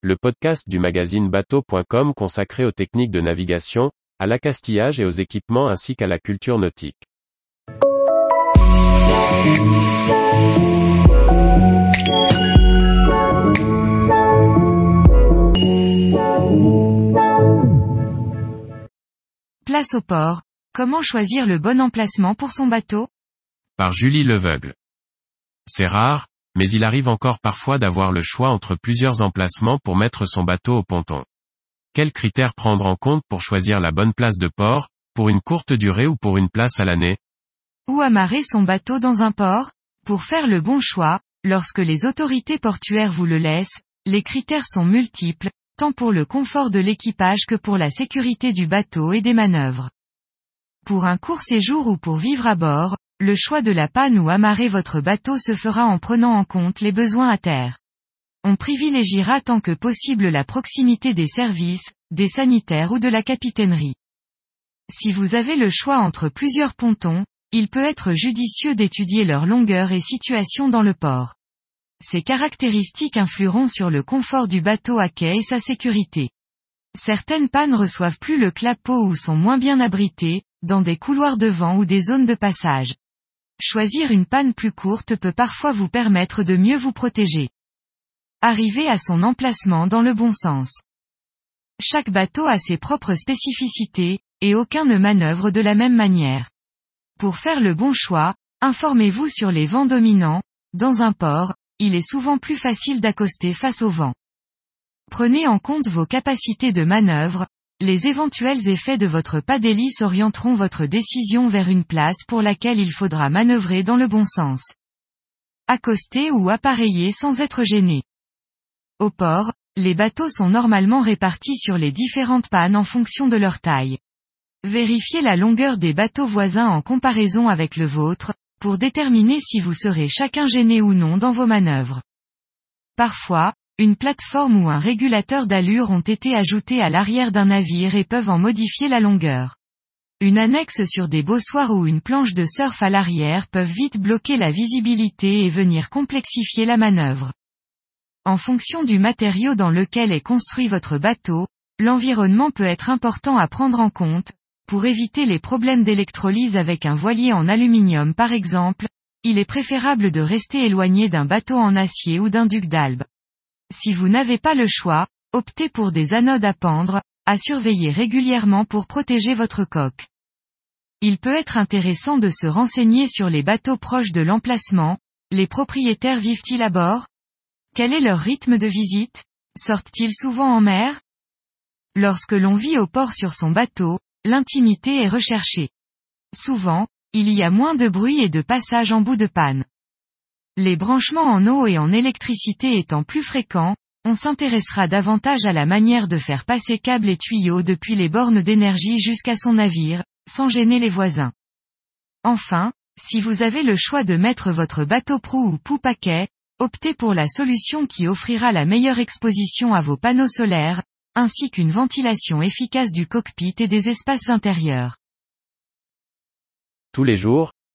le podcast du magazine bateau.com consacré aux techniques de navigation, à l'accastillage et aux équipements ainsi qu'à la culture nautique. Place au port. Comment choisir le bon emplacement pour son bateau? Par Julie Leveugle. C'est rare, mais il arrive encore parfois d'avoir le choix entre plusieurs emplacements pour mettre son bateau au ponton. Quels critères prendre en compte pour choisir la bonne place de port, pour une courte durée ou pour une place à l'année? Où amarrer son bateau dans un port? Pour faire le bon choix, lorsque les autorités portuaires vous le laissent, les critères sont multiples, tant pour le confort de l'équipage que pour la sécurité du bateau et des manœuvres. Pour un court séjour ou pour vivre à bord, le choix de la panne ou amarrer votre bateau se fera en prenant en compte les besoins à terre. On privilégiera tant que possible la proximité des services, des sanitaires ou de la capitainerie. Si vous avez le choix entre plusieurs pontons, il peut être judicieux d'étudier leur longueur et situation dans le port. Ces caractéristiques influeront sur le confort du bateau à quai et sa sécurité. Certaines pannes reçoivent plus le clapot ou sont moins bien abritées, dans des couloirs de vent ou des zones de passage. Choisir une panne plus courte peut parfois vous permettre de mieux vous protéger. Arriver à son emplacement dans le bon sens. Chaque bateau a ses propres spécificités, et aucun ne manœuvre de la même manière. Pour faire le bon choix, informez-vous sur les vents dominants, dans un port, il est souvent plus facile d'accoster face au vent. Prenez en compte vos capacités de manœuvre, les éventuels effets de votre pas d'hélice orienteront votre décision vers une place pour laquelle il faudra manœuvrer dans le bon sens. Accoster ou appareiller sans être gêné. Au port, les bateaux sont normalement répartis sur les différentes pannes en fonction de leur taille. Vérifiez la longueur des bateaux voisins en comparaison avec le vôtre, pour déterminer si vous serez chacun gêné ou non dans vos manœuvres. Parfois, une plateforme ou un régulateur d'allure ont été ajoutés à l'arrière d'un navire et peuvent en modifier la longueur. Une annexe sur des bossoirs ou une planche de surf à l'arrière peuvent vite bloquer la visibilité et venir complexifier la manœuvre. En fonction du matériau dans lequel est construit votre bateau, l'environnement peut être important à prendre en compte, pour éviter les problèmes d'électrolyse avec un voilier en aluminium par exemple, il est préférable de rester éloigné d'un bateau en acier ou d'un duc d'albe. Si vous n'avez pas le choix, optez pour des anodes à pendre, à surveiller régulièrement pour protéger votre coque. Il peut être intéressant de se renseigner sur les bateaux proches de l'emplacement, les propriétaires vivent-ils à bord? Quel est leur rythme de visite? Sortent-ils souvent en mer? Lorsque l'on vit au port sur son bateau, l'intimité est recherchée. Souvent, il y a moins de bruit et de passage en bout de panne. Les branchements en eau et en électricité étant plus fréquents, on s'intéressera davantage à la manière de faire passer câbles et tuyaux depuis les bornes d'énergie jusqu'à son navire, sans gêner les voisins. Enfin, si vous avez le choix de mettre votre bateau proue ou quai, optez pour la solution qui offrira la meilleure exposition à vos panneaux solaires, ainsi qu'une ventilation efficace du cockpit et des espaces intérieurs. Tous les jours,